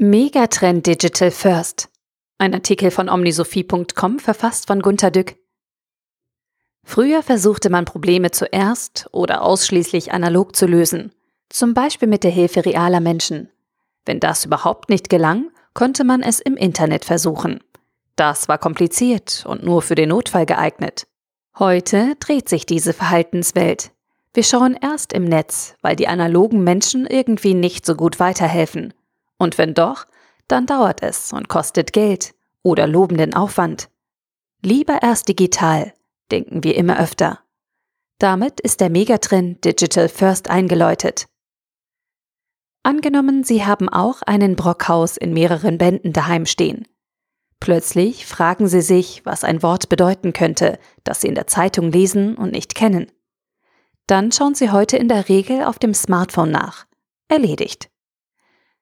Megatrend Digital First. Ein Artikel von omnisophie.com verfasst von Gunter Dück. Früher versuchte man Probleme zuerst oder ausschließlich analog zu lösen, zum Beispiel mit der Hilfe realer Menschen. Wenn das überhaupt nicht gelang, konnte man es im Internet versuchen. Das war kompliziert und nur für den Notfall geeignet. Heute dreht sich diese Verhaltenswelt. Wir schauen erst im Netz, weil die analogen Menschen irgendwie nicht so gut weiterhelfen und wenn doch, dann dauert es und kostet Geld oder lobenden Aufwand. Lieber erst digital, denken wir immer öfter. Damit ist der Megatrend Digital First eingeläutet. Angenommen, Sie haben auch einen Brockhaus in mehreren Bänden daheim stehen. Plötzlich fragen Sie sich, was ein Wort bedeuten könnte, das Sie in der Zeitung lesen und nicht kennen. Dann schauen Sie heute in der Regel auf dem Smartphone nach. Erledigt.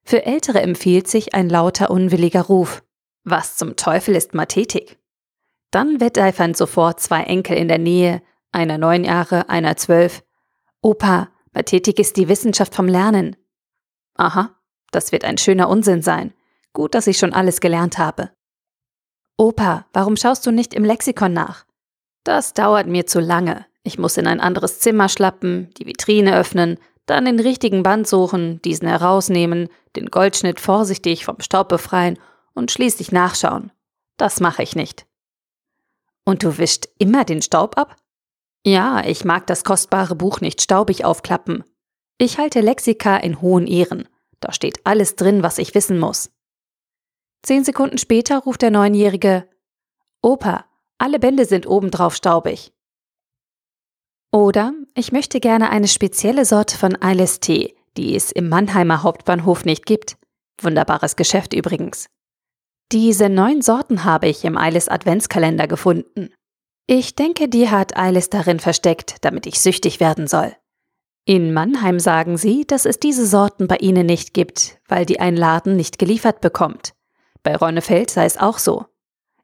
Für Ältere empfiehlt sich ein lauter, unwilliger Ruf. Was zum Teufel ist Mathetik? Dann wetteifern sofort zwei Enkel in der Nähe, einer neun Jahre, einer zwölf. Opa, Mathetik ist die Wissenschaft vom Lernen. Aha, das wird ein schöner Unsinn sein. Gut, dass ich schon alles gelernt habe. Opa, warum schaust du nicht im Lexikon nach? Das dauert mir zu lange. Ich muss in ein anderes Zimmer schlappen, die Vitrine öffnen, dann den richtigen Band suchen, diesen herausnehmen, den Goldschnitt vorsichtig vom Staub befreien und schließlich nachschauen. Das mache ich nicht. Und du wischst immer den Staub ab? Ja, ich mag das kostbare Buch nicht staubig aufklappen. Ich halte Lexika in hohen Ehren. Da steht alles drin, was ich wissen muss. Zehn Sekunden später ruft der Neunjährige Opa, alle Bände sind obendrauf staubig. Oder ich möchte gerne eine spezielle Sorte von Eilistee, die es im Mannheimer Hauptbahnhof nicht gibt. Wunderbares Geschäft übrigens. Diese neun Sorten habe ich im Eilis Adventskalender gefunden. Ich denke, die hat Eilis darin versteckt, damit ich süchtig werden soll. In Mannheim sagen sie, dass es diese Sorten bei ihnen nicht gibt, weil die ein Laden nicht geliefert bekommt. Bei Ronnefeld sei es auch so.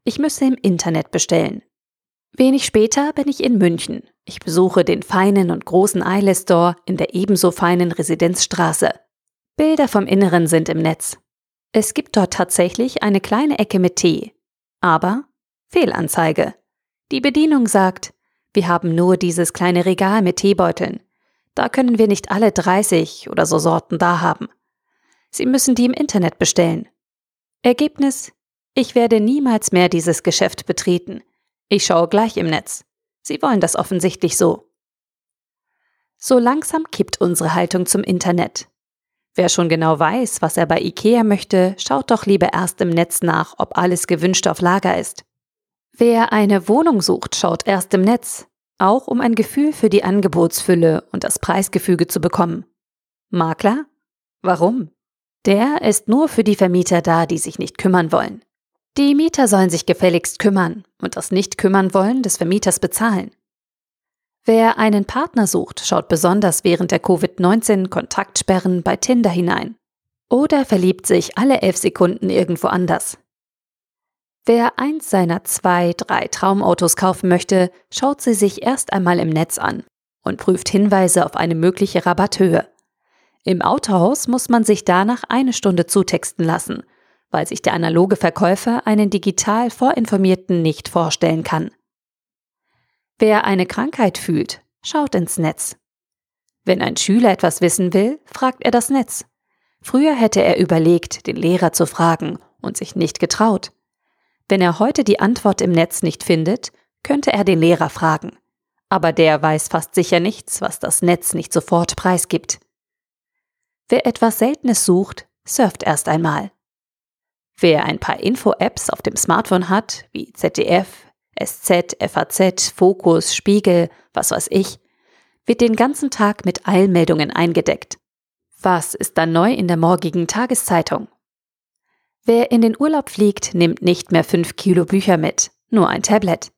Ich müsse im Internet bestellen. Wenig später bin ich in München. Ich besuche den feinen und großen Eyeless Store in der ebenso feinen Residenzstraße. Bilder vom Inneren sind im Netz. Es gibt dort tatsächlich eine kleine Ecke mit Tee. Aber Fehlanzeige. Die Bedienung sagt, wir haben nur dieses kleine Regal mit Teebeuteln. Da können wir nicht alle 30 oder so Sorten da haben. Sie müssen die im Internet bestellen. Ergebnis? Ich werde niemals mehr dieses Geschäft betreten. Ich schaue gleich im Netz. Sie wollen das offensichtlich so. So langsam kippt unsere Haltung zum Internet. Wer schon genau weiß, was er bei IKEA möchte, schaut doch lieber erst im Netz nach, ob alles gewünscht auf Lager ist. Wer eine Wohnung sucht, schaut erst im Netz, auch um ein Gefühl für die Angebotsfülle und das Preisgefüge zu bekommen. Makler? Warum? Der ist nur für die Vermieter da, die sich nicht kümmern wollen. Die Mieter sollen sich gefälligst kümmern und das Nicht-Kümmern-Wollen des Vermieters bezahlen. Wer einen Partner sucht, schaut besonders während der Covid-19-Kontaktsperren bei Tinder hinein. Oder verliebt sich alle elf Sekunden irgendwo anders. Wer eins seiner zwei, drei Traumautos kaufen möchte, schaut sie sich erst einmal im Netz an und prüft Hinweise auf eine mögliche Rabatthöhe. Im Autohaus muss man sich danach eine Stunde zutexten lassen weil sich der analoge Verkäufer einen digital Vorinformierten nicht vorstellen kann. Wer eine Krankheit fühlt, schaut ins Netz. Wenn ein Schüler etwas wissen will, fragt er das Netz. Früher hätte er überlegt, den Lehrer zu fragen und sich nicht getraut. Wenn er heute die Antwort im Netz nicht findet, könnte er den Lehrer fragen. Aber der weiß fast sicher nichts, was das Netz nicht sofort preisgibt. Wer etwas Seltenes sucht, surft erst einmal. Wer ein paar Info-Apps auf dem Smartphone hat, wie ZDF, SZ, FAZ, Fokus, Spiegel, was weiß ich, wird den ganzen Tag mit Eilmeldungen eingedeckt. Was ist dann neu in der morgigen Tageszeitung? Wer in den Urlaub fliegt, nimmt nicht mehr fünf Kilo Bücher mit, nur ein Tablet.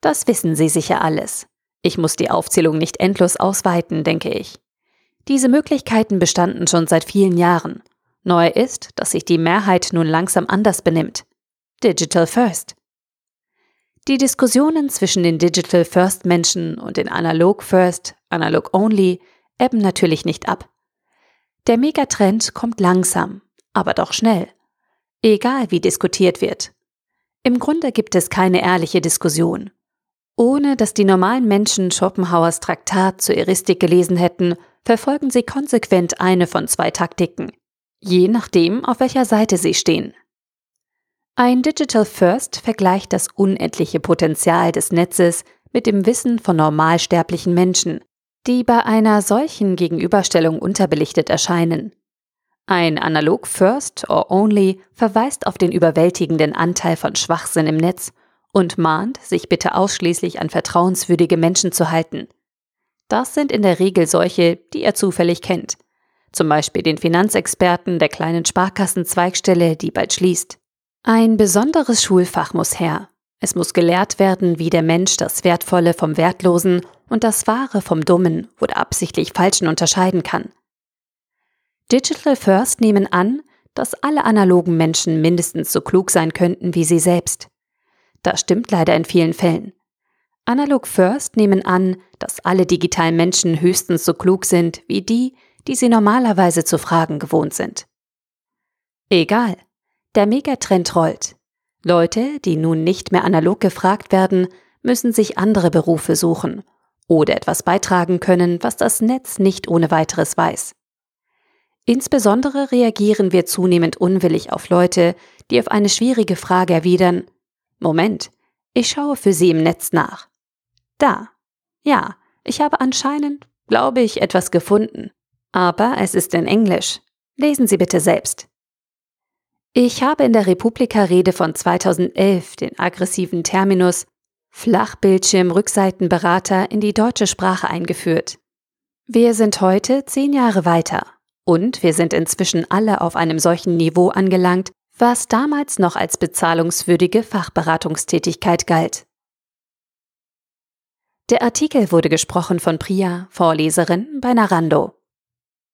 Das wissen Sie sicher alles. Ich muss die Aufzählung nicht endlos ausweiten, denke ich. Diese Möglichkeiten bestanden schon seit vielen Jahren Neu ist, dass sich die Mehrheit nun langsam anders benimmt. Digital First. Die Diskussionen zwischen den Digital First Menschen und den Analog First, Analog Only ebben natürlich nicht ab. Der Megatrend kommt langsam, aber doch schnell. Egal wie diskutiert wird. Im Grunde gibt es keine ehrliche Diskussion. Ohne dass die normalen Menschen Schopenhauers Traktat zur Eristik gelesen hätten, verfolgen sie konsequent eine von zwei Taktiken, je nachdem, auf welcher Seite sie stehen. Ein Digital First vergleicht das unendliche Potenzial des Netzes mit dem Wissen von normalsterblichen Menschen, die bei einer solchen Gegenüberstellung unterbelichtet erscheinen. Ein Analog First or Only verweist auf den überwältigenden Anteil von Schwachsinn im Netz und mahnt, sich bitte ausschließlich an vertrauenswürdige Menschen zu halten. Das sind in der Regel solche, die er zufällig kennt. Zum Beispiel den Finanzexperten der kleinen Sparkassenzweigstelle, die bald schließt. Ein besonderes Schulfach muss her. Es muss gelehrt werden, wie der Mensch das Wertvolle vom Wertlosen und das Wahre vom Dummen oder absichtlich Falschen unterscheiden kann. Digital First nehmen an, dass alle analogen Menschen mindestens so klug sein könnten wie sie selbst. Das stimmt leider in vielen Fällen. Analog First nehmen an, dass alle digitalen Menschen höchstens so klug sind wie die, die sie normalerweise zu fragen gewohnt sind. Egal, der Megatrend rollt. Leute, die nun nicht mehr analog gefragt werden, müssen sich andere Berufe suchen oder etwas beitragen können, was das Netz nicht ohne weiteres weiß. Insbesondere reagieren wir zunehmend unwillig auf Leute, die auf eine schwierige Frage erwidern, Moment, ich schaue für Sie im Netz nach. Da. Ja, ich habe anscheinend, glaube ich, etwas gefunden. Aber es ist in Englisch. Lesen Sie bitte selbst. Ich habe in der Republika-Rede von 2011 den aggressiven Terminus Flachbildschirm-Rückseitenberater in die deutsche Sprache eingeführt. Wir sind heute zehn Jahre weiter und wir sind inzwischen alle auf einem solchen Niveau angelangt, was damals noch als bezahlungswürdige Fachberatungstätigkeit galt. Der Artikel wurde gesprochen von Priya, Vorleserin bei Narando.